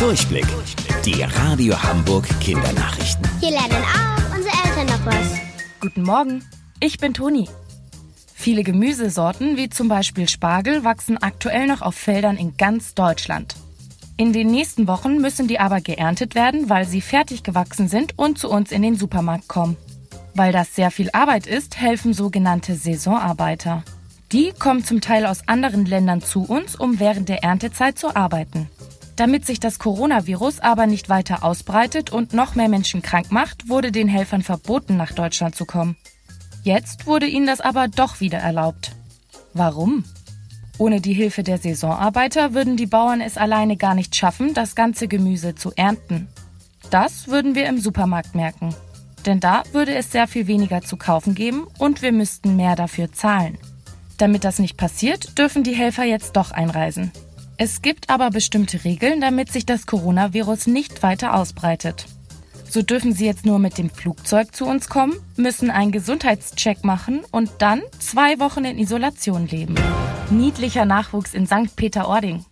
Durchblick. Die Radio Hamburg Kindernachrichten. Hier lernen auch unsere Eltern noch was. Guten Morgen, ich bin Toni. Viele Gemüsesorten wie zum Beispiel Spargel wachsen aktuell noch auf Feldern in ganz Deutschland. In den nächsten Wochen müssen die aber geerntet werden, weil sie fertig gewachsen sind und zu uns in den Supermarkt kommen. Weil das sehr viel Arbeit ist, helfen sogenannte Saisonarbeiter. Die kommen zum Teil aus anderen Ländern zu uns, um während der Erntezeit zu arbeiten. Damit sich das Coronavirus aber nicht weiter ausbreitet und noch mehr Menschen krank macht, wurde den Helfern verboten, nach Deutschland zu kommen. Jetzt wurde ihnen das aber doch wieder erlaubt. Warum? Ohne die Hilfe der Saisonarbeiter würden die Bauern es alleine gar nicht schaffen, das ganze Gemüse zu ernten. Das würden wir im Supermarkt merken. Denn da würde es sehr viel weniger zu kaufen geben und wir müssten mehr dafür zahlen. Damit das nicht passiert, dürfen die Helfer jetzt doch einreisen. Es gibt aber bestimmte Regeln, damit sich das Coronavirus nicht weiter ausbreitet. So dürfen sie jetzt nur mit dem Flugzeug zu uns kommen, müssen einen Gesundheitscheck machen und dann zwei Wochen in Isolation leben. Niedlicher Nachwuchs in St. Peter-Ording.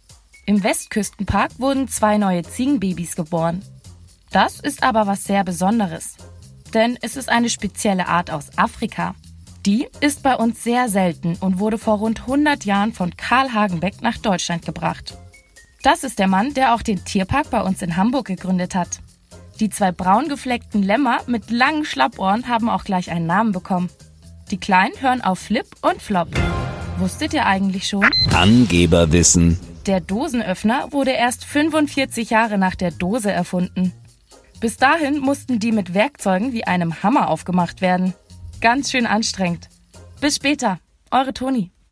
Im Westküstenpark wurden zwei neue Ziegenbabys geboren. Das ist aber was sehr Besonderes. Denn es ist eine spezielle Art aus Afrika. Die ist bei uns sehr selten und wurde vor rund 100 Jahren von Karl Hagenbeck nach Deutschland gebracht. Das ist der Mann, der auch den Tierpark bei uns in Hamburg gegründet hat. Die zwei braun gefleckten Lämmer mit langen Schlappohren haben auch gleich einen Namen bekommen. Die Kleinen hören auf Flip und Flop. Wusstet ihr eigentlich schon? Angeberwissen. Der Dosenöffner wurde erst 45 Jahre nach der Dose erfunden. Bis dahin mussten die mit Werkzeugen wie einem Hammer aufgemacht werden. Ganz schön anstrengend. Bis später, eure Toni.